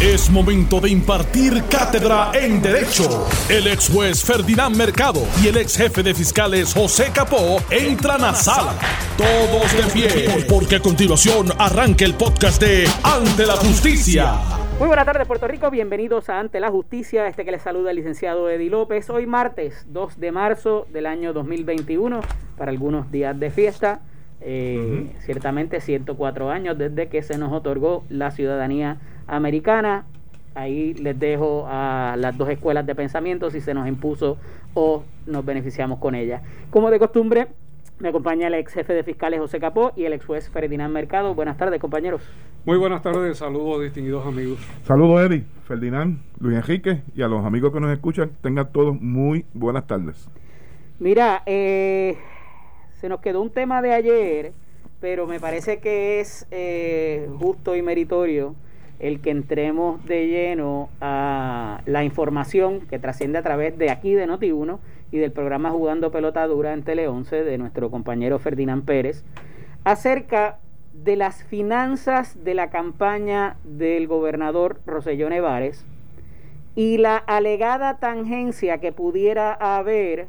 Es momento de impartir cátedra en Derecho. El ex juez Ferdinand Mercado y el ex jefe de fiscales José Capó entran a sala. Todos de pie, porque a continuación arranca el podcast de Ante la Justicia. Muy buenas tardes, Puerto Rico. Bienvenidos a Ante la Justicia. Este que les saluda el licenciado Eddie López. Hoy martes 2 de marzo del año 2021, para algunos días de fiesta. Eh, Ciertamente 104 años desde que se nos otorgó la ciudadanía americana. Ahí les dejo a las dos escuelas de pensamiento si se nos impuso o nos beneficiamos con ella. Como de costumbre, me acompaña el ex jefe de fiscales José Capó y el ex juez Ferdinand Mercado. Buenas tardes, compañeros. Muy buenas tardes, saludos distinguidos amigos. Saludos Eddie, Ferdinand, Luis Enrique y a los amigos que nos escuchan. Tengan todos muy buenas tardes. Mira, eh, se nos quedó un tema de ayer, pero me parece que es eh, justo y meritorio el que entremos de lleno a la información que trasciende a través de aquí de Noti1 y del programa Jugando Pelota Dura en Tele 11 de nuestro compañero Ferdinand Pérez acerca de las finanzas de la campaña del gobernador Roselló Nevares y la alegada tangencia que pudiera haber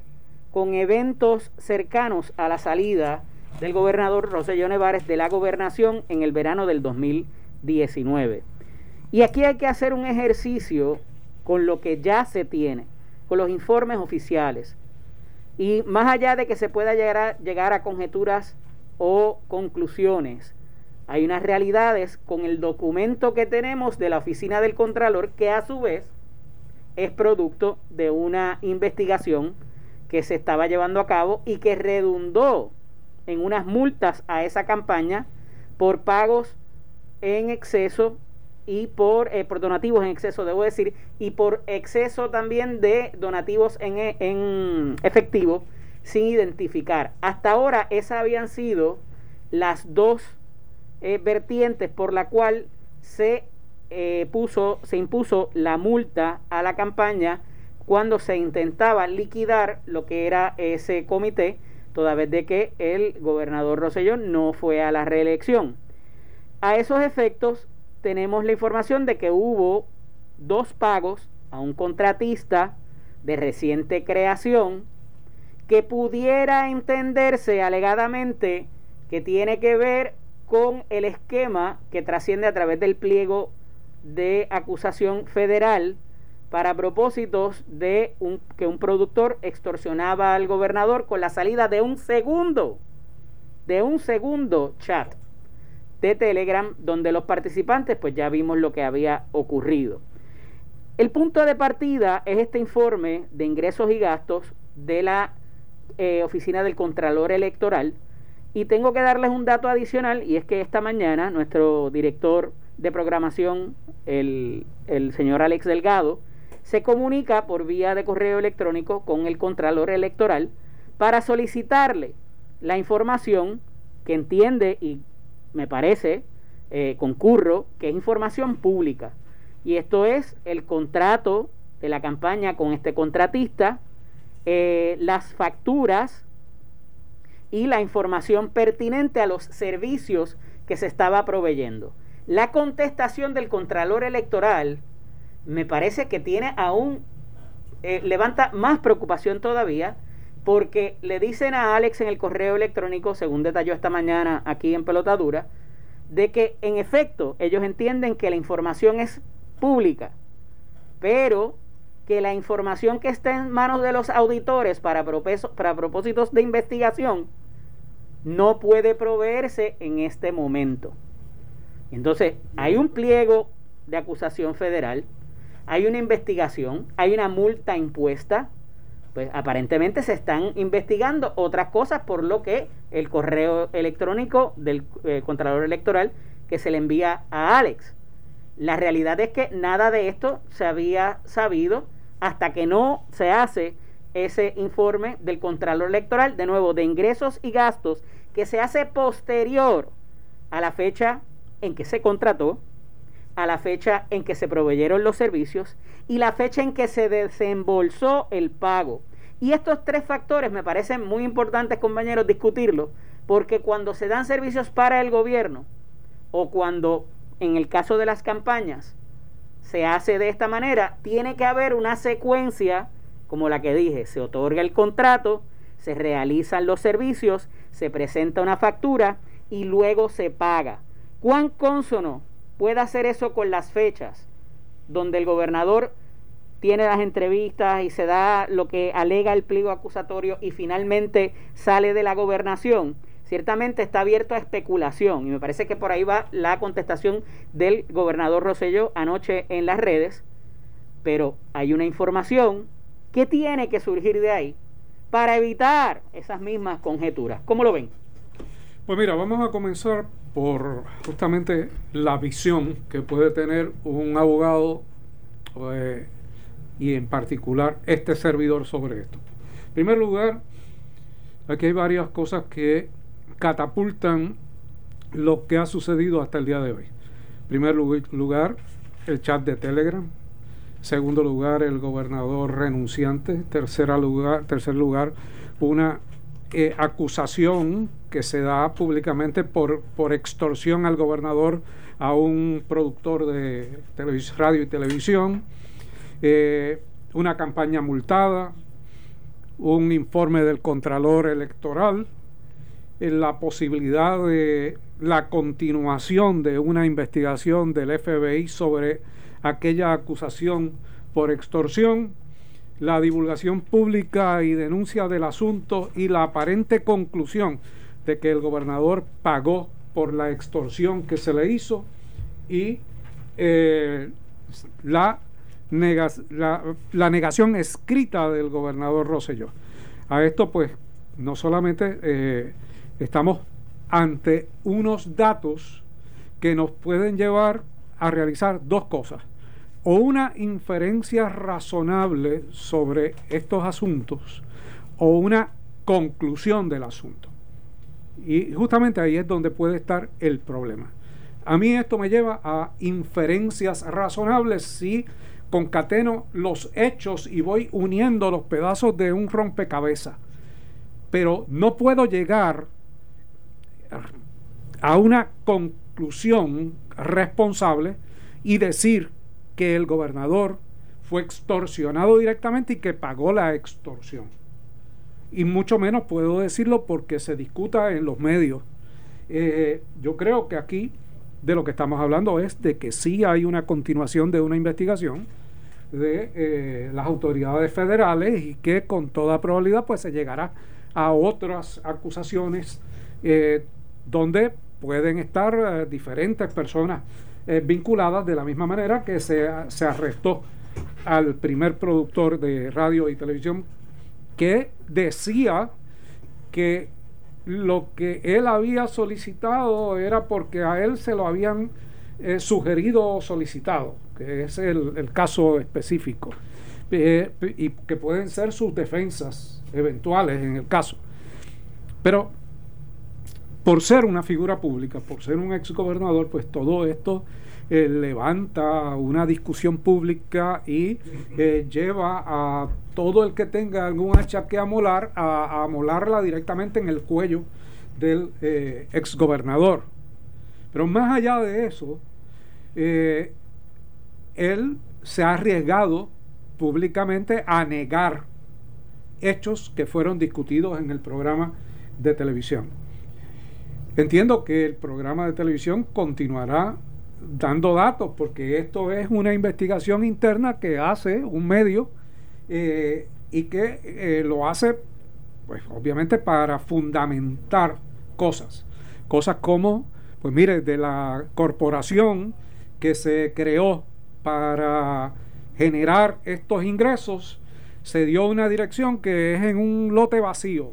con eventos cercanos a la salida del gobernador Roselló Nevares de la gobernación en el verano del 2019. Y aquí hay que hacer un ejercicio con lo que ya se tiene, con los informes oficiales. Y más allá de que se pueda llegar a, llegar a conjeturas o conclusiones, hay unas realidades con el documento que tenemos de la Oficina del Contralor que a su vez es producto de una investigación que se estaba llevando a cabo y que redundó en unas multas a esa campaña por pagos en exceso y por, eh, por donativos en exceso, debo decir, y por exceso también de donativos en, e, en efectivo sin identificar. Hasta ahora esas habían sido las dos eh, vertientes por la cual se eh, puso, se impuso la multa a la campaña cuando se intentaba liquidar lo que era ese comité, toda vez de que el gobernador Rosellón no fue a la reelección. A esos efectos, tenemos la información de que hubo dos pagos a un contratista de reciente creación que pudiera entenderse alegadamente que tiene que ver con el esquema que trasciende a través del pliego de acusación federal para propósitos de que un productor extorsionaba al gobernador con la salida de un segundo, de un segundo chat de Telegram, donde los participantes, pues ya vimos lo que había ocurrido. El punto de partida es este informe de ingresos y gastos de la eh, Oficina del Contralor Electoral. Y tengo que darles un dato adicional, y es que esta mañana nuestro director de programación, el, el señor Alex Delgado, se comunica por vía de correo electrónico con el Contralor Electoral para solicitarle la información que entiende y me parece, eh, concurro, que es información pública. Y esto es el contrato de la campaña con este contratista, eh, las facturas y la información pertinente a los servicios que se estaba proveyendo. La contestación del Contralor Electoral me parece que tiene aún, eh, levanta más preocupación todavía, porque le dicen a Alex en el correo electrónico, según detalló esta mañana aquí en Pelotadura, de que en efecto ellos entienden que la información es pública, pero que la información que está en manos de los auditores para, propósitos de investigación no puede proveerse en este momento. Entonces, hay un pliego de acusación federal, hay una investigación, hay una multa impuesta, pues aparentemente se están investigando otras cosas por lo que el correo electrónico del eh, Contralor Electoral que se le envía a Alex. La realidad es que nada de esto se había sabido hasta que no se hace ese informe del Contralor Electoral, de nuevo, de ingresos y gastos, que se hace posterior a la fecha en que se contrató, a la fecha en que se proveyeron los servicios y la fecha en que se desembolsó el pago. Y estos tres factores me parecen muy importantes, compañeros, discutirlo, porque cuando se dan servicios para el gobierno o cuando, en el caso de las campañas, se hace de esta manera, tiene que haber una secuencia, como la que dije, se otorga el contrato, se realizan los servicios, se presenta una factura y luego se paga. ¿Cuán consono puede hacer eso con las fechas, donde el gobernador tiene las entrevistas y se da lo que alega el pliego acusatorio y finalmente sale de la gobernación? ciertamente está abierto a especulación y me parece que por ahí va la contestación del gobernador Rosselló anoche en las redes, pero hay una información que tiene que surgir de ahí para evitar esas mismas conjeturas. ¿Cómo lo ven? Pues mira, vamos a comenzar por justamente la visión que puede tener un abogado eh, y en particular este servidor sobre esto. En primer lugar, aquí hay varias cosas que catapultan lo que ha sucedido hasta el día de hoy. En primer lugar, el chat de Telegram. Segundo lugar, el gobernador renunciante. Tercera lugar, tercer lugar, una eh, acusación que se da públicamente por, por extorsión al gobernador a un productor de radio y televisión. Eh, una campaña multada, un informe del Contralor Electoral, en la posibilidad de la continuación de una investigación del FBI sobre aquella acusación por extorsión, la divulgación pública y denuncia del asunto y la aparente conclusión de que el gobernador pagó por la extorsión que se le hizo y eh, la, la, negación escrita del gobernador Rosselló. A esto pues no solamente eh, estamos ante unos datos que nos pueden llevar a realizar dos cosas. O una inferencia razonable sobre estos asuntos o una conclusión del asunto. Y justamente ahí es donde puede estar el problema. A mí esto me lleva a inferencias razonables si concateno los hechos y voy uniendo los pedazos de un rompecabezas. Pero no puedo llegar a una conclusión responsable y decir que el gobernador fue extorsionado directamente y que pagó la extorsión. Y mucho menos puedo decirlo porque se discuta en los medios. Eh, yo creo que aquí de lo que estamos hablando es de que sí hay una continuación de una investigación de eh, las autoridades federales y que con toda probabilidad pues se llegará a otras acusaciones eh, donde pueden estar diferentes personas vinculadas de la misma manera que se, se arrestó al primer productor de radio y televisión que decía que lo que él había solicitado era porque a él se lo habían eh, sugerido o solicitado, que es el, el caso específico, y que pueden ser sus defensas eventuales en el caso. Pero por ser una figura pública, por ser un exgobernador, pues todo esto eh, levanta una discusión pública y eh, lleva a todo el que tenga algún hacha que amolar a, amolarla directamente en el cuello del eh, exgobernador. Pero más allá de eso, él se ha arriesgado públicamente a negar hechos que fueron discutidos en el programa de televisión. Entiendo que el programa de televisión continuará dando datos porque esto es una investigación interna que hace un medio eh, y que eh, lo hace pues obviamente para fundamentar cosas cosas como pues mire de la corporación que se creó para generar estos ingresos se dio una dirección que es en un lote vacío,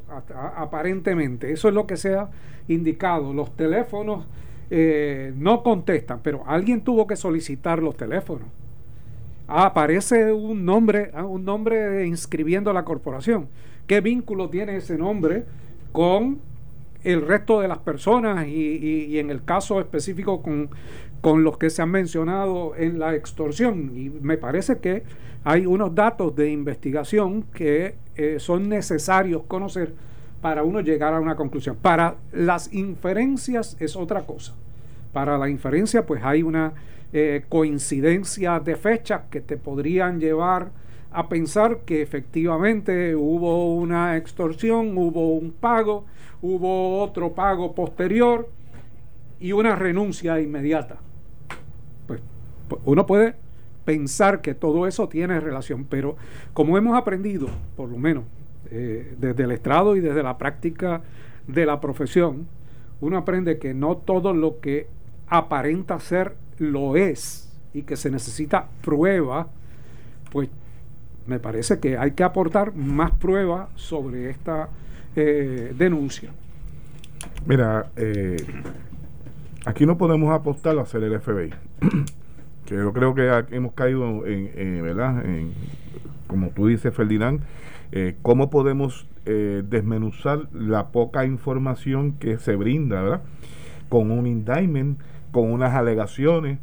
aparentemente. Eso es lo que se ha indicado. Los teléfonos eh, no contestan, pero alguien tuvo que solicitar los teléfonos. Ah, aparece un nombre, ah, un nombre inscribiendo la corporación. ¿Qué vínculo tiene ese nombre con el resto de las personas y, en el caso específico con, con los que se han mencionado en la extorsión? Y me parece que hay unos datos de investigación que eh, son necesarios conocer para uno llegar a una conclusión. Para las inferencias es otra cosa. Para la inferencia pues hay una eh, coincidencias de fechas que te podrían llevar a pensar que efectivamente hubo una extorsión, hubo un pago, hubo otro pago posterior y una renuncia inmediata. Pues, pues uno puede pensar que todo eso tiene relación, pero como hemos aprendido, por lo menos eh, desde el estrado y desde la práctica de la profesión, uno aprende que no todo lo que aparenta ser lo es y que se necesita prueba, pues me parece que hay que aportar más prueba sobre esta eh, denuncia. Mira, eh, aquí no podemos apostar a hacer el FBI. que yo creo que hemos caído en, ¿verdad? En, como tú dices, Ferdinand, eh, cómo podemos eh, desmenuzar la poca información que se brinda, ¿verdad? Con un indictment, con unas alegaciones,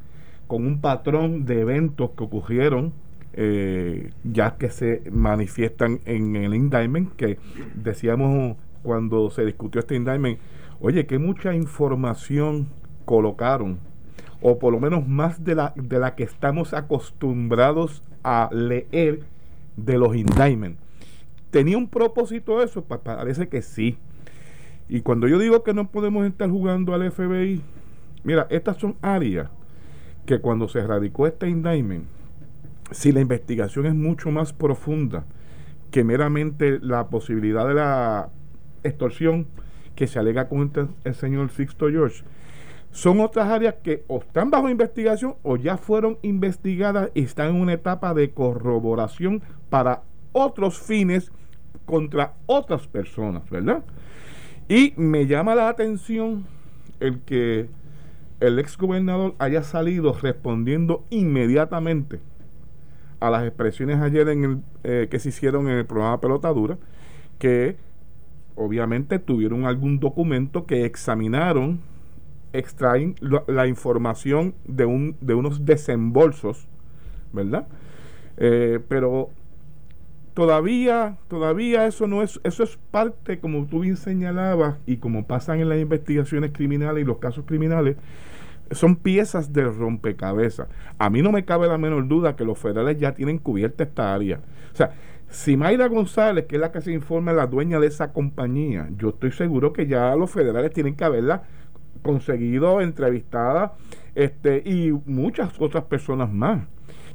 con un patrón de eventos que ocurrieron, eh, ya que se manifiestan en el indictment, que decíamos cuando se discutió este indictment, oye, que mucha información colocaron, o por lo menos más de la, de la que estamos acostumbrados a leer de los indictments ¿Tenía un propósito eso? parece que sí. Y cuando yo digo que no podemos estar jugando al FBI, mira, estas son áreas que cuando se radicó este indictment, si la investigación es mucho más profunda que meramente la posibilidad de la extorsión que se alega contra el señor Sixto George, son otras áreas que o están bajo investigación o ya fueron investigadas y están en una etapa de corroboración para otros fines contra otras personas, ¿verdad? Y me llama la atención el que el ex gobernador haya salido respondiendo inmediatamente a las expresiones ayer en el, eh, que se hicieron en el programa Pelotadura, que obviamente tuvieron algún documento que examinaron, extraen la, información de, un, de unos desembolsos, ¿verdad? Eh, pero todavía, todavía eso no es, eso es parte, como tú bien señalabas, y como pasan en las investigaciones criminales y los casos criminales, son piezas de rompecabezas. A mí no me cabe la menor duda que los federales ya tienen cubierta esta área. O sea, si Mayra González, que es la que se informa, la dueña de esa compañía, yo estoy seguro que ya los federales tienen que haberla conseguido, entrevistada, este, y muchas otras personas más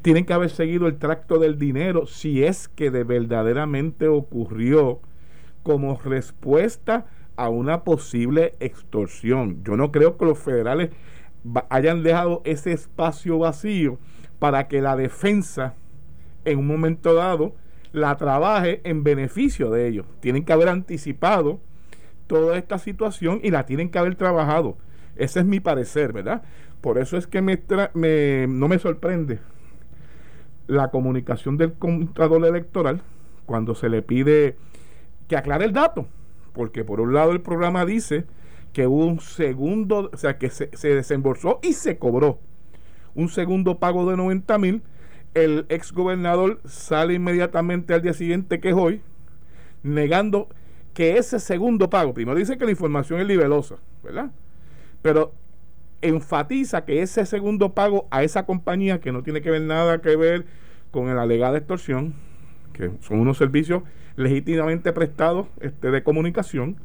tienen que haber seguido el tracto del dinero si es que de verdaderamente ocurrió como respuesta a una posible extorsión. Yo no creo que los federales hayan dejado ese espacio vacío para que la defensa en un momento dado la trabaje en beneficio de ellos. Tienen que haber anticipado toda esta situación y la tienen que haber trabajado. Ese es mi parecer, ¿verdad? Por eso es que me, me no me sorprende la comunicación del contador electoral cuando se le pide que aclare el dato, porque por un lado el programa dice que hubo un segundo, o sea, que se, desembolsó y se cobró un segundo pago de 90 mil, el ex gobernador sale inmediatamente al día siguiente, que es hoy, negando que ese segundo pago, primero dice que la información es libelosa, ¿verdad? Pero enfatiza que ese segundo pago a esa compañía que no tiene que ver nada que ver con la alegada extorsión, que son unos servicios legítimamente prestados este, de comunicación,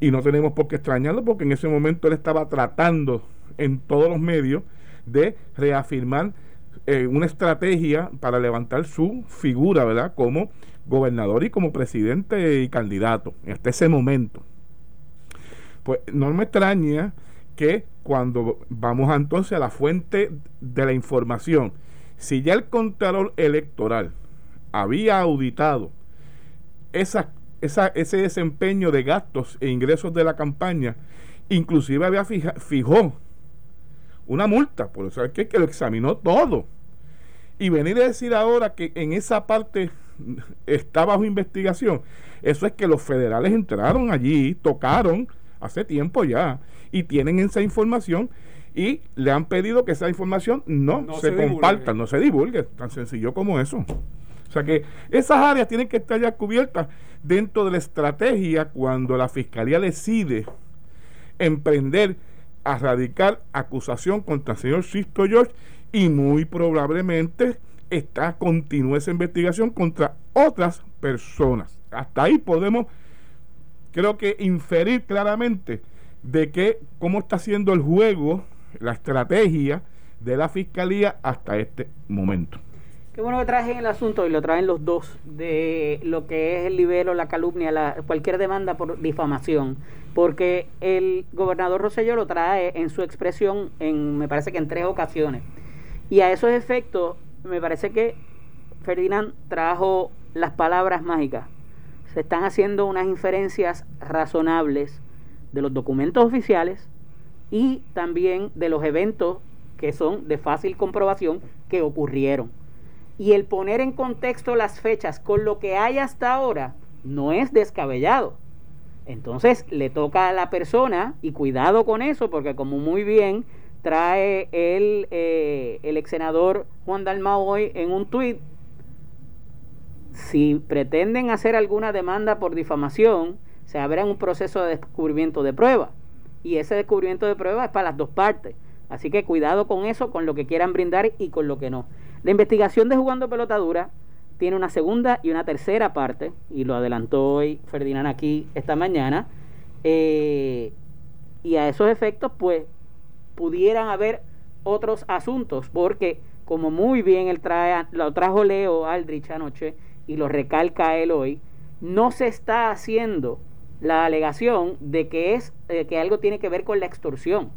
y no tenemos por qué extrañarlo porque en ese momento él estaba tratando en todos los medios de reafirmar eh, una estrategia para levantar su figura, ¿verdad? Como gobernador y como presidente y candidato, hasta ese momento. Pues no me extraña que cuando vamos entonces a la fuente de la información, si ya el Contralor Electoral había auditado esa, ese desempeño de gastos e ingresos de la campaña, inclusive había fijó una multa, por eso es que, que lo examinó todo. Y venir a decir ahora que en esa parte está bajo investigación, eso es que los federales entraron allí, tocaron hace tiempo ya y tienen esa información y le han pedido que esa información no, se, comparta, no se divulgue, tan sencillo como eso. O sea que esas áreas tienen que estar ya cubiertas dentro de la estrategia cuando la fiscalía decide emprender a radicar acusación contra el señor Sisto George y muy probablemente está continúa esa investigación contra otras personas. Hasta ahí podemos, creo que, inferir claramente de que cómo está siendo el juego, la estrategia de la fiscalía hasta este momento. Qué bueno que traje el asunto y lo traen los dos de lo que es el libelo, la calumnia, la, cualquier demanda por difamación, porque el gobernador Rosselló lo trae en su expresión, en me parece que en tres ocasiones. Y a esos efectos, me parece que Ferdinand trajo las palabras mágicas. Se están haciendo unas inferencias razonables de los documentos oficiales y también de los eventos que son de fácil comprobación que ocurrieron y el poner en contexto las fechas con lo que hay hasta ahora no es descabellado. Entonces le toca a la persona, y cuidado con eso, porque como muy bien trae el, eh, el ex senador Juan Dalmau hoy en un tuit, si pretenden hacer alguna demanda por difamación, se abre un proceso de descubrimiento de prueba. Y ese descubrimiento de prueba es para las dos partes. Así que cuidado con eso, con lo que quieran brindar y con lo que no. La investigación de Jugando Pelotadura tiene una segunda y una tercera parte, y lo adelantó hoy Ferdinand aquí esta mañana, eh, y a esos efectos, pues, pudieran haber otros asuntos, porque como muy bien él trae, lo trajo Leo Aldrich anoche y lo recalca él hoy, no se está haciendo la alegación de que es eh, que algo tiene que ver con la extorsión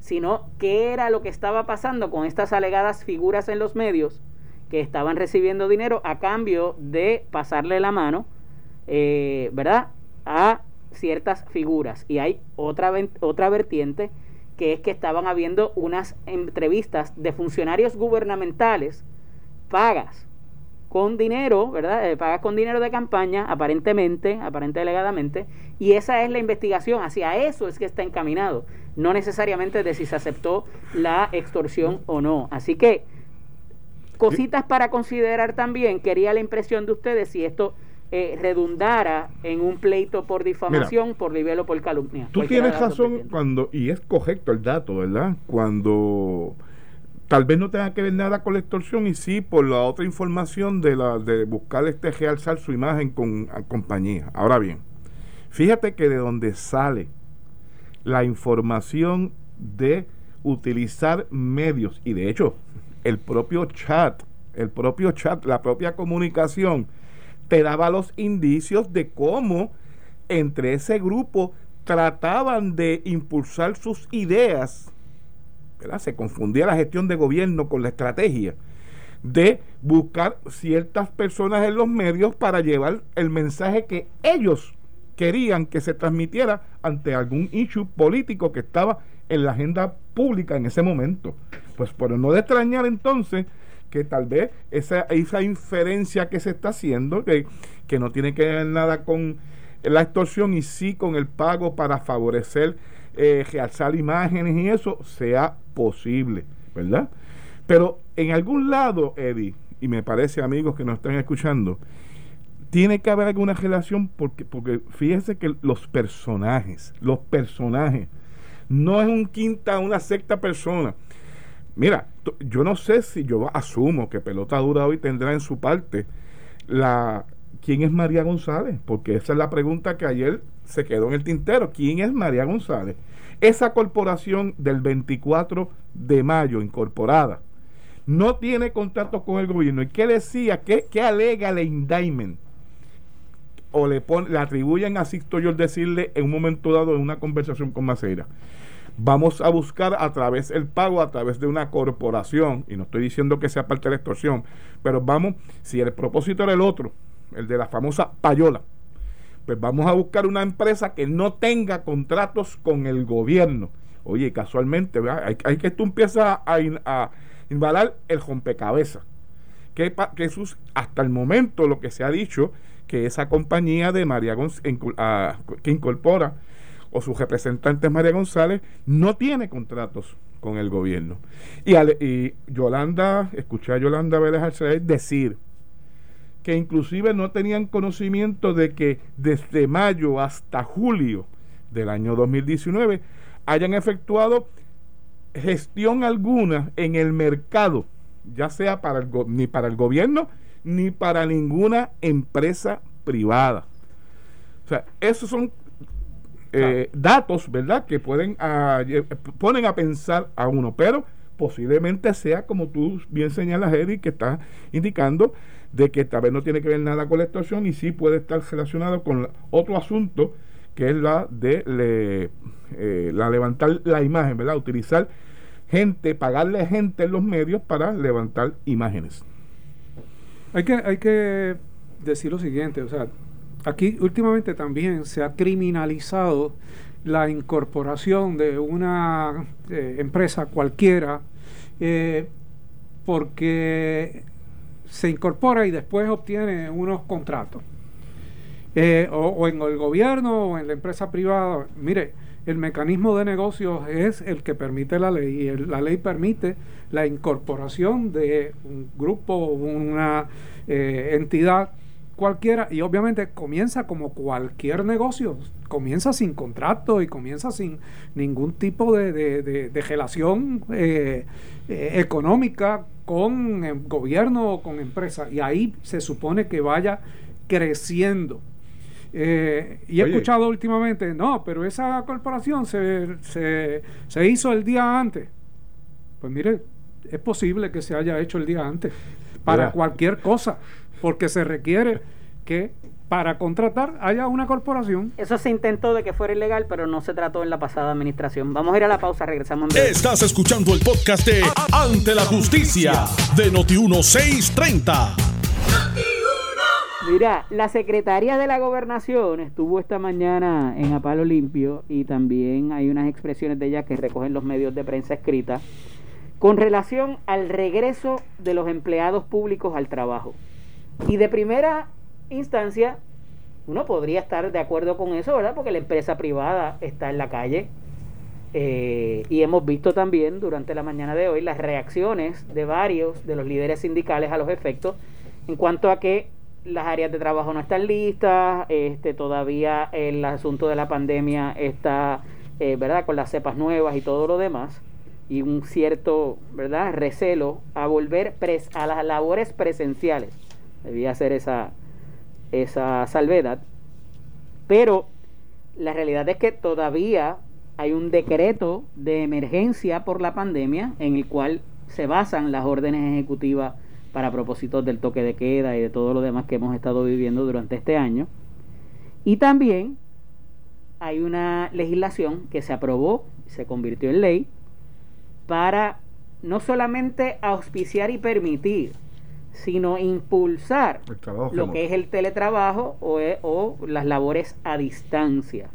sino qué era lo que estaba pasando con estas alegadas figuras en los medios que estaban recibiendo dinero a cambio de pasarle la mano, eh, ¿verdad?, a ciertas figuras. Y hay otra, otra vertiente que es que estaban habiendo unas entrevistas de funcionarios gubernamentales pagas con dinero, ¿verdad? Eh, pagas con dinero de campaña, aparentemente, aparente delegadamente, y esa es la investigación, hacia eso es que está encaminado no necesariamente de si se aceptó la extorsión o no. Así que cositas para considerar también, quería la impresión de ustedes si esto eh, redundara en un pleito por difamación, por libelo, por calumnia. Tú tienes razón cuando, y es correcto el dato, ¿verdad? Cuando tal vez no tenga que ver nada con la extorsión y sí por la otra información de la de buscar este realzar su imagen con compañía. Ahora bien, fíjate que de donde sale la información de utilizar medios y de hecho el propio chat, el propio chat, la propia comunicación te daba los indicios de cómo entre ese grupo trataban de impulsar sus ideas, se confundía la gestión de gobierno con la estrategia de buscar ciertas personas en los medios para llevar el mensaje que ellos querían que se transmitiera ante algún issue político que estaba en la agenda pública en ese momento. Pues por no de extrañar entonces que tal vez esa, esa inferencia que se está haciendo, que, que no tiene que ver nada con la extorsión y sí con el pago para favorecer, eh, realzar imágenes y eso, sea posible, ¿verdad? Pero en algún lado, Eddie, y me parece amigos que nos están escuchando, tiene que haber alguna relación porque, porque fíjense que los personajes, los personajes, no es un quinta, una sexta persona. Mira, yo no sé si yo asumo que Pelota Dura hoy tendrá en su parte la quién es María González, porque esa es la pregunta que ayer se quedó en el tintero. ¿Quién es María González? Esa corporación del 24 de mayo incorporada no tiene contratos con el gobierno. ¿Y qué decía? ¿Qué, qué alega el indictment? o le, le atribuyen a Sixto yo decirle en un momento dado en una conversación con Maceira, vamos a buscar a través el pago, a través de una corporación, y no estoy diciendo que sea parte de la extorsión, pero vamos, si el propósito era el otro, el de la famosa payola, pues vamos a buscar una empresa que no tenga contratos con el gobierno. Oye, casualmente, hay, hay, que tú empiezas a, a, invalar el rompecabezas. Que, que eso hasta el momento lo que se ha dicho que esa compañía de María que incorpora o sus representantes María González no tiene contratos con el gobierno. Y, y Yolanda, escuché a Yolanda Vélez decir que inclusive no tenían conocimiento de que desde mayo hasta julio del año 2019 hayan efectuado gestión alguna en el mercado, ya sea para el ni para el gobierno ni para ninguna empresa privada. O sea, esos son eh, datos, ¿verdad?, que pueden ah, ponen a pensar a uno, pero posiblemente sea como tú bien señalas, Eddie, que está indicando de que tal vez no tiene que ver nada con la extorsión y sí puede estar relacionado con otro asunto que es la de eh, la levantar la imagen, ¿verdad? Utilizar gente, pagarle gente en los medios para levantar imágenes. Hay que, hay que decir lo siguiente, o sea, aquí últimamente también se ha criminalizado la incorporación de una eh, empresa cualquiera eh, porque se incorpora y después obtiene unos contratos. Eh, o, en el gobierno o en la empresa privada. Mire, el mecanismo de negocios es el que permite la ley y la ley permite la incorporación de un grupo, una entidad cualquiera y obviamente comienza como cualquier negocio, comienza sin contrato y comienza sin ningún tipo de, de, relación eh, económica con el gobierno o con empresa. Y ahí se supone que vaya creciendo. Eh, y he escuchado últimamente, no, pero esa corporación se, se, hizo el día antes. Pues mire, es posible que se haya hecho el día antes para cualquier cosa, porque se requiere que para contratar haya una corporación. Eso se intentó de que fuera ilegal, pero no se trató en la pasada administración. Vamos a ir a la pausa, regresamos. En Estás escuchando el podcast de Ante la Justicia de Noti 1630. Mira, la secretaria de la gobernación estuvo esta mañana en Apalo Limpio y también hay unas expresiones de ella que recogen los medios de prensa escrita con relación al regreso de los empleados públicos al trabajo. Y de primera instancia, uno podría estar de acuerdo con eso, ¿verdad? Porque la empresa privada está en la calle. Eh, y hemos visto también durante la mañana de hoy las reacciones de varios de los líderes sindicales a los efectos en cuanto a que las áreas de trabajo no están listas, este, todavía el asunto de la pandemia está, eh, ¿verdad?, con las cepas nuevas y todo lo demás, y un cierto, ¿verdad?, recelo a volver a las labores presenciales. Debía ser esa, esa salvedad. Pero la realidad es que todavía hay un decreto de emergencia por la pandemia en el cual se basan las órdenes ejecutivas para propósitos del toque de queda y de todo lo demás que hemos estado viviendo durante este año. Y también hay una legislación que se aprobó, se convirtió en ley, para no solamente auspiciar y permitir, sino impulsar lo que es el teletrabajo o, e, o, las labores a distancia.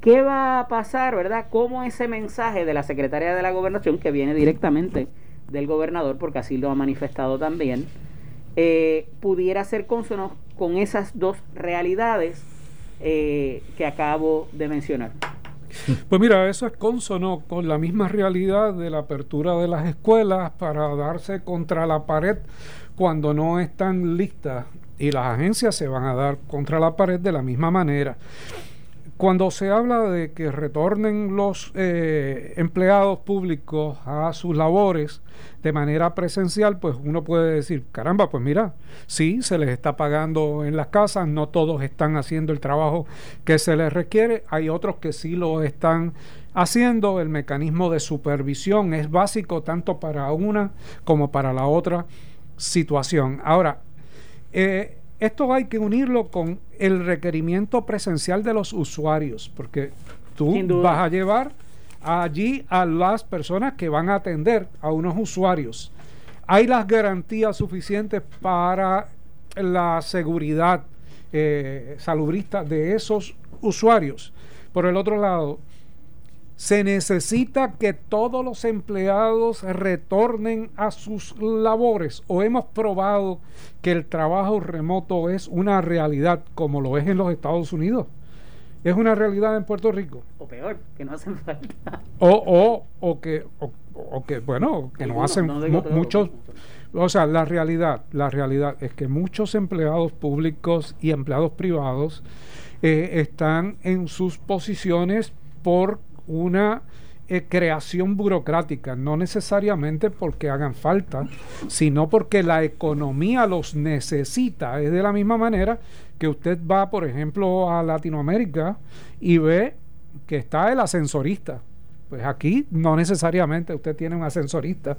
¿Qué va a pasar, verdad? ¿Cómo ese mensaje de la Secretaría de la Gobernación, que viene directamente del gobernador, porque así lo ha manifestado también, eh, pudiera ser consono con esas dos realidades eh, que acabo de mencionar. Pues mira, eso es consono con la misma realidad de la apertura de las escuelas para darse contra la pared cuando no están listas y las agencias se van a dar contra la pared de la misma manera. Cuando se habla de que retornen los eh, empleados públicos a sus labores de manera presencial, pues uno puede decir, caramba, pues mira, sí, se les está pagando en las casas, no todos están haciendo el trabajo que se les requiere, hay otros que sí lo están haciendo, el mecanismo de supervisión es básico tanto para una como para la otra situación. Ahora, eh, esto hay que unirlo con el requerimiento presencial de los usuarios, porque tú vas a llevar allí a las personas que van a atender a unos usuarios. Hay las garantías suficientes para la seguridad eh, salubrista de esos usuarios. Por el otro lado, se necesita que todos los empleados retornen a sus labores o hemos probado que el trabajo remoto es una realidad como lo es en los Estados Unidos. Es una realidad en Puerto Rico. O peor, que no hacen falta. O, o, o que, o, que, bueno, que no, hacen muchos... O sea, la realidad, la realidad es que muchos empleados públicos y empleados privados eh, están en sus posiciones por una eh, creación burocrática, no necesariamente porque hagan falta, sino porque la economía los necesita. Es de la misma manera que usted va, por ejemplo, a Latinoamérica y ve que está el ascensorista. Pues aquí no necesariamente usted tiene un ascensorista.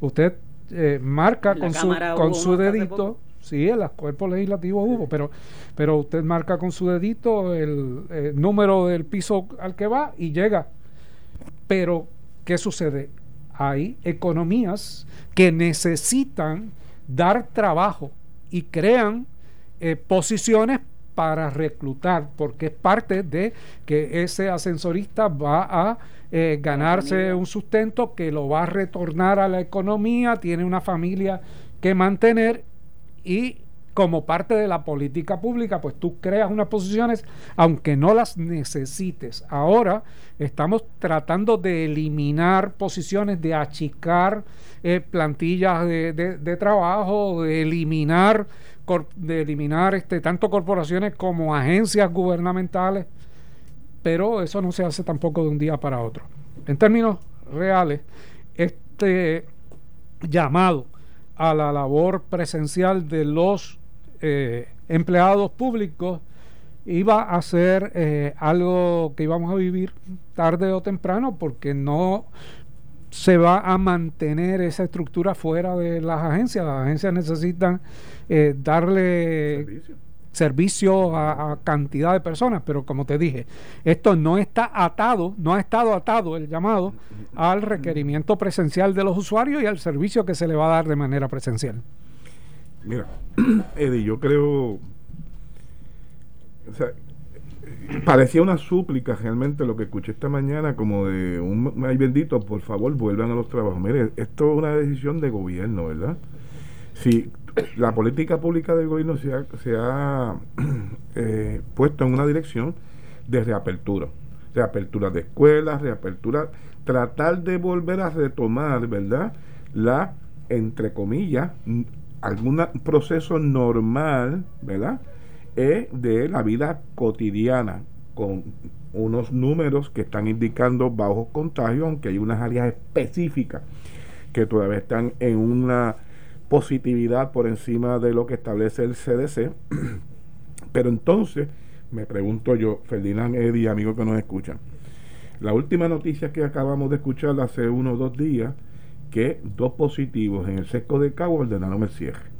Usted eh, marca con su, con su dedito. Sí, en los cuerpos legislativos hubo, pero, pero usted marca con su dedito el, el número del piso al que va y llega pero, ¿qué sucede? Hay economías que necesitan dar trabajo y crean eh, posiciones para reclutar, porque es parte de que ese ascensorista va a eh, ganarse un sustento que lo va a retornar a la economía, tiene una familia que mantener y como parte de la política pública, pues tú creas unas posiciones aunque no las necesites. Ahora estamos tratando de eliminar posiciones, de achicar eh, plantillas de, trabajo, de eliminar, de eliminar este, tanto corporaciones como agencias gubernamentales, pero eso no se hace tampoco de un día para otro. En términos reales, este llamado a la labor presencial de los eh, empleados públicos iba a ser eh, algo que íbamos a vivir tarde o temprano porque no se va a mantener esa estructura fuera de las agencias. Las agencias necesitan eh, darle a, cantidad de personas, pero como te dije, esto no está atado, no ha estado atado el llamado al requerimiento presencial de los usuarios y al servicio que se le va a dar de manera presencial. Mira, Eddie, yo creo. O sea, parecía una súplica realmente lo que escuché esta mañana, como de un ay bendito, por favor, vuelvan a los trabajos. Mire, esto es una decisión de gobierno, ¿verdad? Si la política pública del gobierno se ha, eh, puesto en una dirección de reapertura. Reapertura de escuelas, reapertura, tratar de volver a retomar, ¿verdad? La, entre comillas, algún proceso normal, ¿verdad? Es de la vida cotidiana, con unos números que están indicando bajos contagios, aunque hay unas áreas específicas que todavía están en una positividad por encima de lo que establece el CDC. Pero entonces, me pregunto yo, Ferdinand Eddy, amigos que nos escuchan, la última noticia que acabamos de escuchar hace unos o dos días que dos positivos en el sesco de Cabo ordenaron el cierre.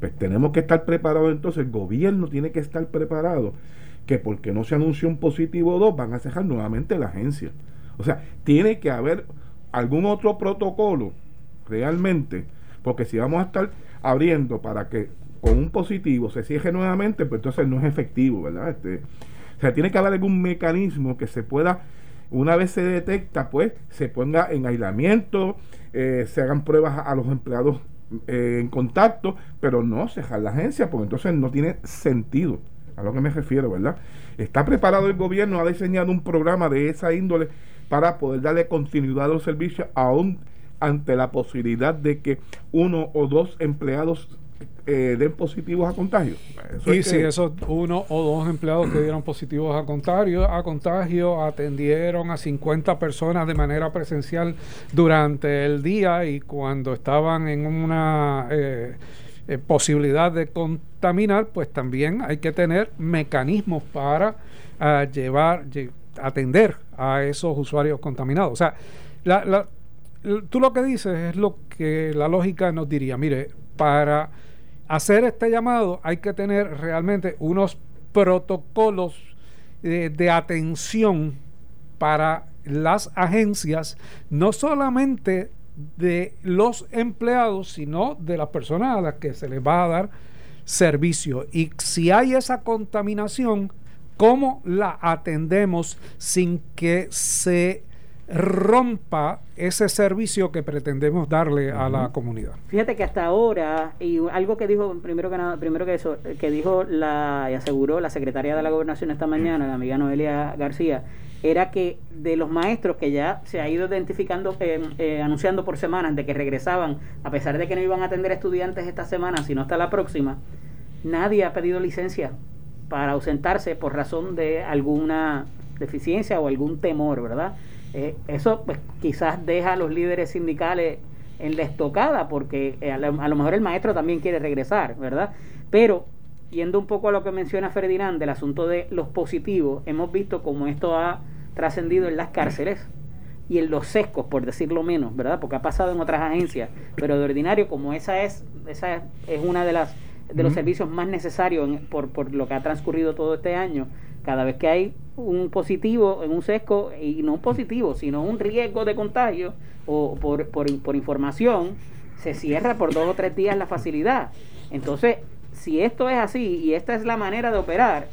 Pues tenemos que estar preparados entonces, el gobierno tiene que estar preparado que porque no se anunció un positivo o dos van a cerrar nuevamente la agencia. O sea, tiene que haber algún otro protocolo realmente, porque si vamos a estar abriendo para que con un positivo se cierre nuevamente, pues entonces no es efectivo, ¿verdad? Este, o sea, tiene que haber algún mecanismo que se pueda, una vez se detecta, pues se ponga en aislamiento, eh, se hagan pruebas a, los empleados eh, en contacto, pero no cejar la agencia, porque entonces no tiene sentido a lo que me refiero, ¿verdad? Está preparado el gobierno, ha diseñado un programa de esa índole para poder darle continuidad a los servicios aún ante la posibilidad de que uno o dos empleados eh, den positivos a contagio. y si esos uno o dos empleados que dieron positivos a contagio, a contagio atendieron a 50 personas de manera presencial durante el día y cuando estaban en una eh, eh, posibilidad de contaminar, pues también hay que tener mecanismos para ah, llevar, atender a esos usuarios contaminados. O sea, tú lo que dices es lo que la lógica nos diría, mire, para hacer este llamado hay que tener realmente unos protocolos de, atención para las agencias, no solamente de los empleados, sino de las personas a las que se les va a dar servicio. Y si hay esa contaminación, ¿cómo la atendemos sin que se rompa ese servicio que pretendemos darle a la comunidad. Fíjate que hasta ahora, y algo que dijo, primero que nada, primero que eso, que dijo la, y aseguró la secretaria de la gobernación esta mañana, la amiga Noelia García, era que de los maestros que ya se ha ido identificando, eh, eh, anunciando por semanas de que regresaban, a pesar de que no iban a atender estudiantes esta semana, sino hasta la próxima, nadie ha pedido licencia para ausentarse por razón de alguna deficiencia o algún temor, ¿verdad? Eh, eso pues quizás deja a los líderes sindicales en la estocada porque a, lo, a lo mejor el maestro también quiere regresar, ¿verdad? Pero yendo un poco a lo que menciona Ferdinand del asunto de los positivos, hemos visto cómo esto ha trascendido en las cárceles y en los sescos, por decirlo menos, ¿verdad? Porque ha pasado en otras agencias, pero de ordinario, como esa es, esa es una de las de los servicios más necesarios por, por lo que ha transcurrido todo este año, cada vez que hay un positivo en un sesco, y no un positivo, sino un riesgo de contagio o por, por, por información, se cierra por dos o tres días la facilidad. Entonces, si esto es así y esta es la manera de operar,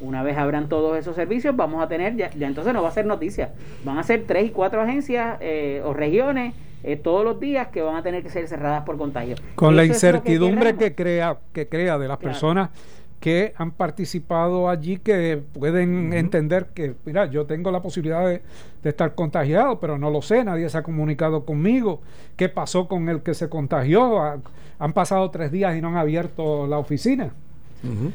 una vez abran todos esos servicios, vamos a tener, ya, ya entonces no va a ser noticia, van a ser tres y cuatro agencias eh, o regiones eh, todos los días que van a tener que ser cerradas por contagio. Con la incertidumbre que, crea, que crea de las personas que han participado allí que pueden entender que, mira, yo tengo la posibilidad de, estar contagiado, pero no lo sé, nadie se ha comunicado conmigo. ¿Qué pasó con el que se contagió? han pasado tres días y no han abierto la oficina.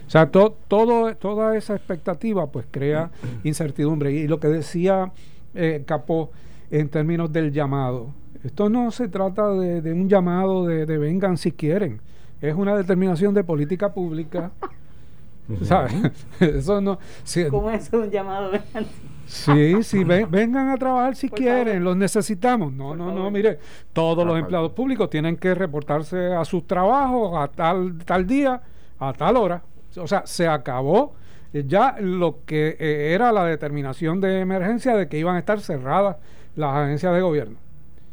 O sea, todo, toda esa expectativa pues crea incertidumbre. Y lo que decía eh, Capó en términos del llamado, esto no se trata de, un llamado de, vengan si quieren, es una determinación de política pública. ¿Sabes? Eso no. ¿Cómo es un llamado? Sí, sí, vengan a trabajar si quieren, los necesitamos. No, no, no, mire, todos los empleados públicos tienen que reportarse a sus trabajos a tal, tal día a tal hora. O sea, se acabó ya lo que eh, era la determinación de emergencia de que iban a estar cerradas las agencias de gobierno.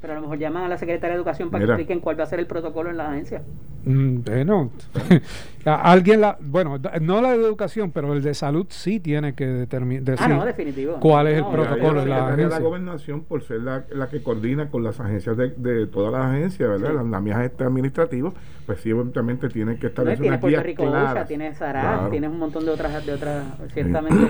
Pero a lo mejor llaman a la Secretaría de Educación para que expliquen cuál va a ser el protocolo en la agencia. Mm, bueno, alguien la, bueno, no la de educación, pero el de salud sí tiene que determinar ah, no, definitivo. cuál es el protocolo en la agencia. La gobernación, por ser la, que coordina con las agencias de, de todas las agencias, ¿verdad? Las andamiajes este pues sí, obviamente tienen que establecer no, una Puerto Rico USA, tienes Sarah, tienes un montón de otras, de otras, ciertamente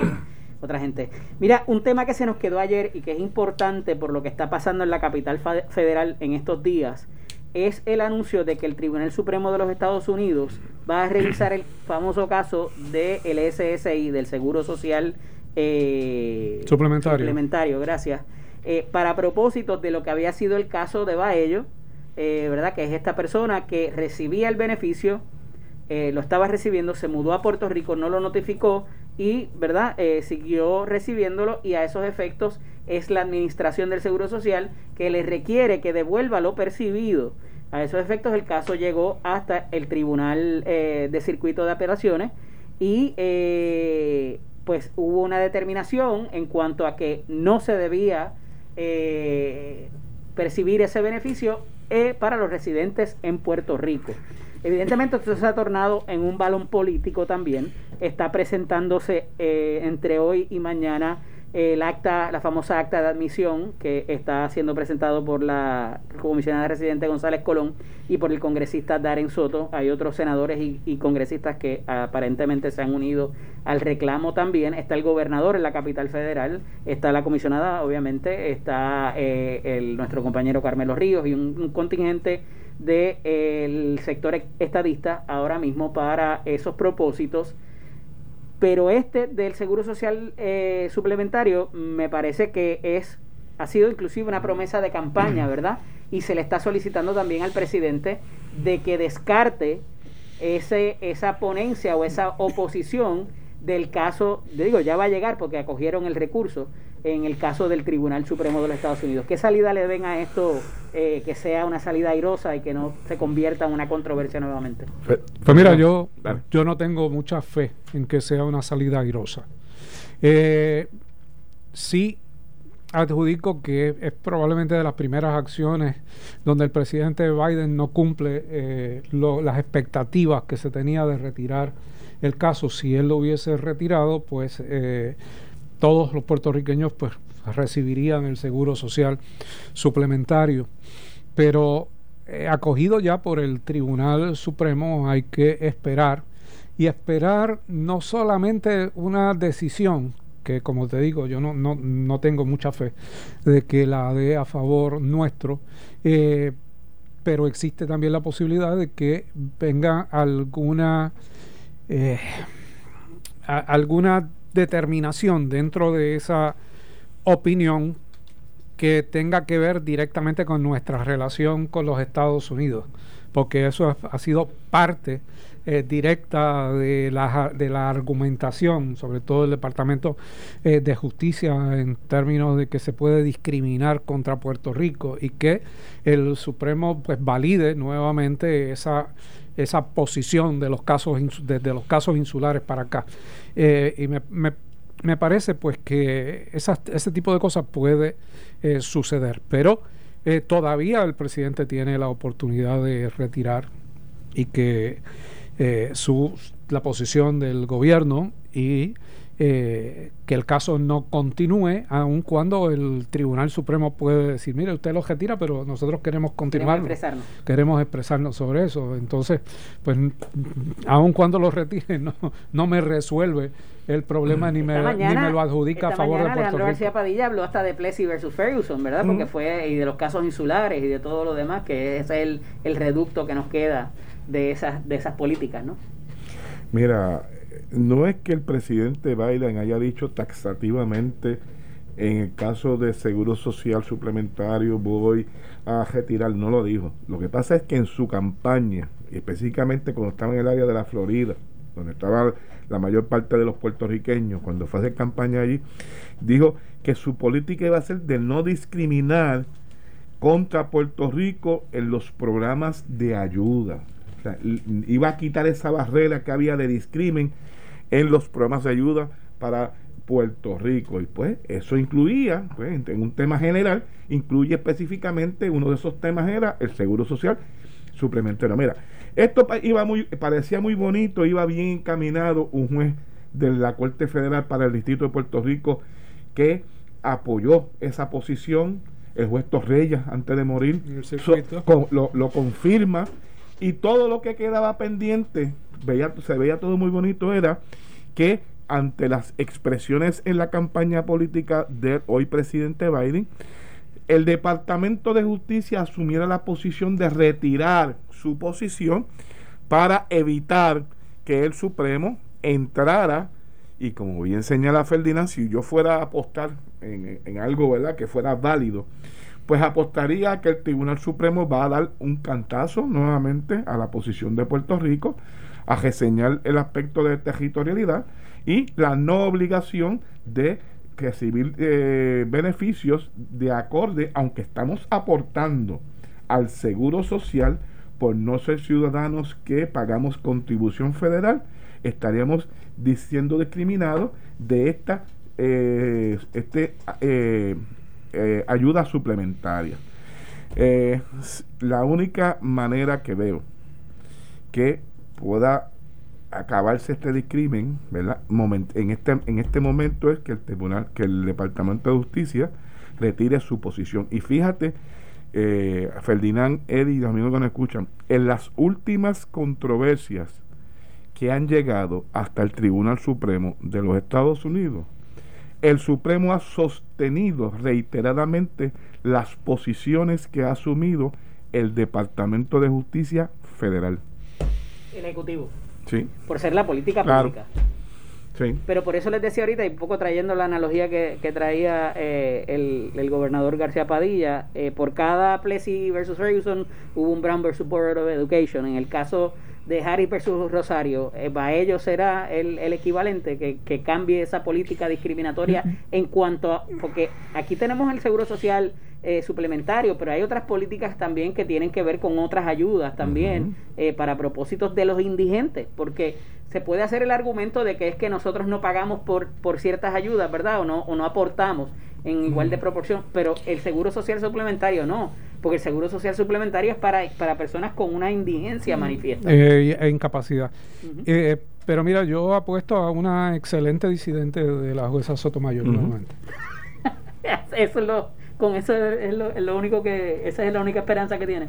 otra gente. Mira, un tema que se nos quedó ayer y que es importante por lo que está pasando en la capital federal en estos días es el anuncio de que el Tribunal Supremo de los Estados Unidos va a revisar el famoso caso del de SSI, del Seguro Social eh, suplementario. suplementario. Gracias. Eh, para propósitos de lo que había sido el caso de Baello, eh, ¿verdad? Que es esta persona que recibía el beneficio, lo estaba recibiendo, se mudó a Puerto Rico, no lo notificó y, ¿verdad? Eh, siguió recibiéndolo y a esos efectos es la administración del Seguro Social que le requiere que devuelva lo percibido. A esos efectos el caso llegó hasta el Tribunal eh, de Circuito de Apelaciones y eh, pues hubo una determinación en cuanto a que no se debía percibir ese beneficio para los residentes en Puerto Rico. Evidentemente esto se ha tornado en un balón político también. Está presentándose eh, entre hoy y mañana el acta, la famosa acta de admisión que está siendo presentado por la comisionada residente González Colón y por el congresista Darren Soto. Hay otros senadores y, congresistas que aparentemente se han unido al reclamo también. Está el gobernador en la capital federal, está la comisionada, obviamente, está eh, el, nuestro compañero Carmelo Ríos y un contingente del sector estadista ahora mismo para esos propósitos. Pero este del Seguro Social eh, Suplementario me parece que es ha sido inclusive una promesa de campaña, ¿verdad? Y se le está solicitando también al presidente de que descarte ese, esa ponencia o esa oposición del caso, digo, ya va a llegar porque acogieron el recurso en el caso del Tribunal Supremo de los Estados Unidos. ¿Qué salida le ven a esto eh, que sea una salida airosa y que no se convierta en una controversia nuevamente? Pues mira, yo, yo no tengo mucha fe en que sea una salida airosa. Eh, sí adjudico que es probablemente de las primeras acciones donde el presidente Biden no cumple eh, las expectativas que se tenía de retirar el caso. Si él lo hubiese retirado, pues eh, todos los puertorriqueños pues recibirían el seguro social suplementario. Pero eh, acogido ya por el Tribunal Supremo hay que esperar y esperar no solamente una decisión que como te digo yo no, no, no tengo mucha fe de que la dé a favor nuestro eh, pero existe también la posibilidad de que venga alguna eh, alguna determinación dentro de esa opinión que tenga que ver directamente con nuestra relación con los Estados Unidos, porque eso ha, sido parte eh, directa de la, de la argumentación, sobre todo el Departamento eh, de Justicia, en términos de que se puede discriminar contra Puerto Rico y que el Supremo pues valide nuevamente esa esa posición de los casos desde los casos insulares para acá eh, y me, me, me, parece pues que ese tipo de cosas puede eh, suceder. Pero eh, todavía el presidente tiene la oportunidad de retirar y que su, la posición del gobierno y que el caso no continúe, aun cuando el Tribunal Supremo puede decir, mire, usted lo retira, pero nosotros queremos continuar. Queremos expresarnos. Queremos expresarnos sobre eso. Entonces, pues, aun cuando lo retire, no, no me resuelve el problema ni me, ni me, lo adjudica a favor de Puerto Alejandro García Padilla habló hasta de Plessy versus Ferguson, ¿verdad? Porque fue, y de los casos insulares y de todo lo demás, que ese es el, el reducto que nos queda de esas, de esas políticas, ¿no? Mira, no es que el presidente Biden haya dicho taxativamente en el caso de seguro social suplementario voy a retirar, no lo dijo. Lo que pasa es que en su campaña, específicamente cuando estaba en el área de la Florida, donde estaba la mayor parte de los puertorriqueños, cuando fue a hacer campaña allí, dijo que su política iba a ser de no discriminar contra Puerto Rico en los programas de ayuda. O sea, iba a quitar esa barrera que había de discrimen en los programas de ayuda para Puerto Rico. Y pues eso incluía, pues, en un tema general, incluye específicamente uno de esos temas era el seguro social suplementario. Mira, esto iba muy, parecía muy bonito, iba bien encaminado un juez de la Corte Federal para el Distrito de Puerto Rico que apoyó esa posición. El juez Torreyes, antes de morir, lo, lo, confirma. Y todo lo que quedaba pendiente, se veía todo muy bonito, era que ante las expresiones en la campaña política del hoy presidente Biden, el Departamento de Justicia asumiera la posición de retirar su posición para evitar que el Supremo entrara y como bien señala Ferdinand, si yo fuera a apostar en, algo ¿verdad? que fuera válido, pues apostaría que el Tribunal Supremo va a dar un cantazo nuevamente a la posición de Puerto Rico, a reseñar el aspecto de territorialidad y la no obligación de recibir eh, beneficios de acorde, aunque estamos aportando al seguro social por no ser ciudadanos que pagamos contribución federal, estaríamos diciendo discriminados de esta eh, este, eh, ayuda suplementaria. la única manera que veo que pueda acabarse este discrimen, ¿verdad? en este en este momento es que el tribunal, que el Departamento de Justicia retire su posición. Y fíjate, eh, Ferdinand, Eddie y los amigos que nos escuchan, en las últimas controversias que han llegado hasta el Tribunal Supremo de los Estados Unidos, el Supremo ha sostenido reiteradamente las posiciones que ha asumido el Departamento de Justicia Federal. El Ejecutivo. Por ser la política pública. Pero por eso les decía ahorita, y un poco trayendo la analogía que, traía eh, el, gobernador García Padilla, eh, por cada Plessy versus Ferguson hubo un Brown versus Board of Education. En el caso de Harry versus Rosario, eh, para ellos será el, equivalente que, que, cambie esa política discriminatoria en cuanto a, porque aquí tenemos el seguro social eh, suplementario, pero hay otras políticas también que tienen que ver con otras ayudas también eh, para propósitos de los indigentes, porque se puede hacer el argumento de que es que nosotros no pagamos por, por ciertas ayudas, ¿verdad? O no, o no aportamos en igual de proporción, pero el seguro social suplementario no, porque el seguro social suplementario es para, para personas con una indigencia manifiesta. Eh, e incapacidad. pero mira, yo apuesto a una excelente disidente de la jueza Sotomayor nuevamente. Eso es lo, con eso es lo, único que, esa es la única esperanza que tiene.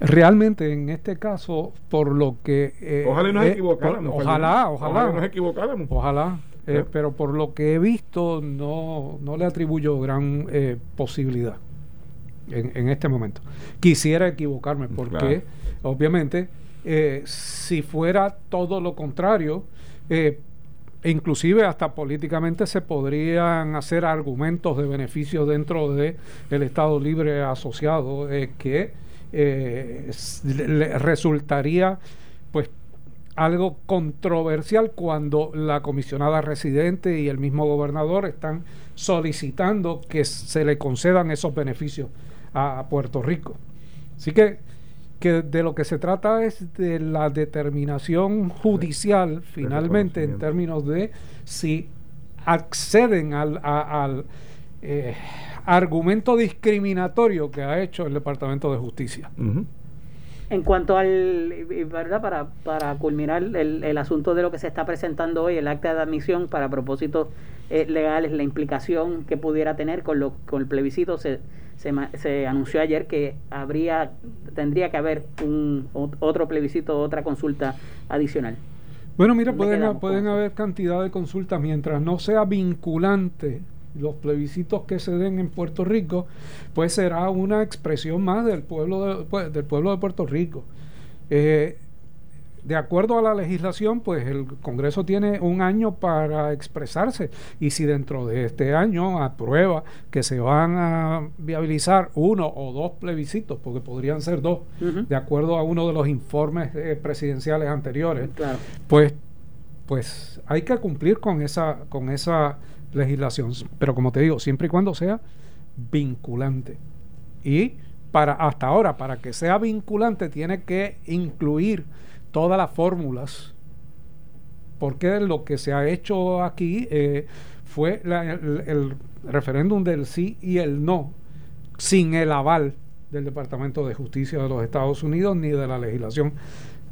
Realmente en este caso, por lo que... Eh, ojalá nos eh, ojalá, ojalá. nos equivocáramos. Ojalá. Eh, pero por lo que he visto, no, no le atribuyo gran posibilidad en, en, este momento. Quisiera equivocarme porque, obviamente, si fuera todo lo contrario, e inclusive hasta políticamente se podrían hacer argumentos de beneficio dentro del el Estado Libre Asociado eh, que eh, resultaría pues algo controversial cuando la comisionada residente y el mismo gobernador están solicitando que se le concedan esos beneficios a Puerto Rico. Así que que de lo que se trata es de la determinación judicial finalmente en términos de si acceden al, al eh, argumento discriminatorio que ha hecho el Departamento de Justicia. En cuanto al, ¿verdad? Para, para culminar el, el, asunto de lo que se está presentando hoy, el acta de admisión para propósitos eh, legales, la implicación que pudiera tener con, lo, con el plebiscito, se, se, se, anunció ayer que habría tendría que haber un otro plebiscito, otra consulta adicional. Bueno, mira, pueden, pueden haber cantidad de consultas mientras no sea vinculante los plebiscitos que se den en Puerto Rico, pues será una expresión más del pueblo de, pues, del pueblo de Puerto Rico. Eh, de acuerdo a la legislación, pues el Congreso tiene un año para expresarse y si dentro de este año aprueba que se van a viabilizar uno o dos plebiscitos, porque podrían ser dos, de acuerdo a uno de los informes eh, presidenciales anteriores, pues, pues hay que cumplir con esa, con esa legislación. Pero como te digo, siempre y cuando sea vinculante. Y para hasta ahora, para que sea vinculante, tiene que incluir todas las fórmulas, porque lo que se ha hecho aquí eh, fue el, referéndum del sí y el no, sin el aval del Departamento de Justicia de los Estados Unidos ni de la legislación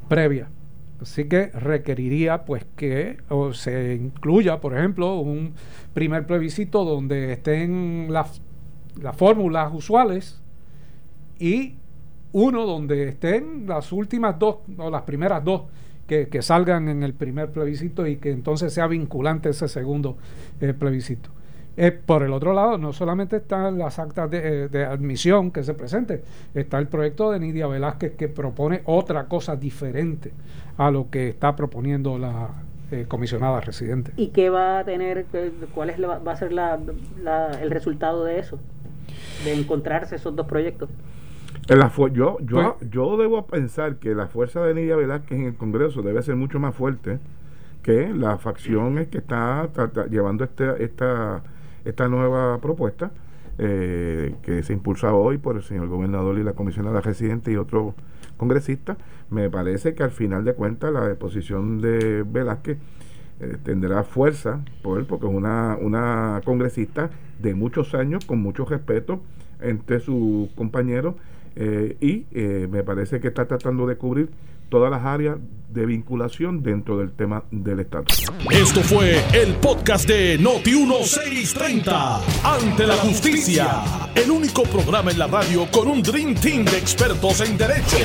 previa. Así que requeriría pues que se incluya, por ejemplo, un primer plebiscito donde estén las, las fórmulas usuales y uno donde estén las últimas dos o las primeras dos que, salgan en el primer plebiscito y que entonces sea vinculante ese segundo eh, plebiscito. Eh, por el otro lado, no solamente están las actas de, eh, admisión que se presenten, está el proyecto de Nidia Velázquez que propone otra cosa diferente a lo que está proponiendo la comisionada residente. ¿Y qué va a tener, cuál es va a ser el resultado de eso? De encontrarse esos dos proyectos yo, yo, pues- yo debo pensar que la fuerza de Nidia Velázquez en el Congreso debe ser mucho más fuerte que la facción que está, llevando este, esta, esta nueva propuesta eh, que se impulsa hoy por el señor gobernador y la comisionada residente y otros congresistas. Me parece que al final de cuentas la deposición de Velázquez eh, tendrá fuerza por él porque es una, una congresista de muchos años con mucho respeto entre sus compañeros eh, y eh, me parece que está tratando de cubrir todas las áreas de vinculación dentro del tema del Estado. Esto fue el podcast de Noti1630. Ante la justicia. El único programa en la radio con un Dream Team de expertos en derecho.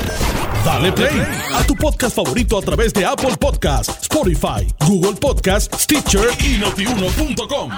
Dale play a tu podcast favorito a través de Apple Podcasts, Spotify, Google Podcasts, Stitcher y notiuno.com.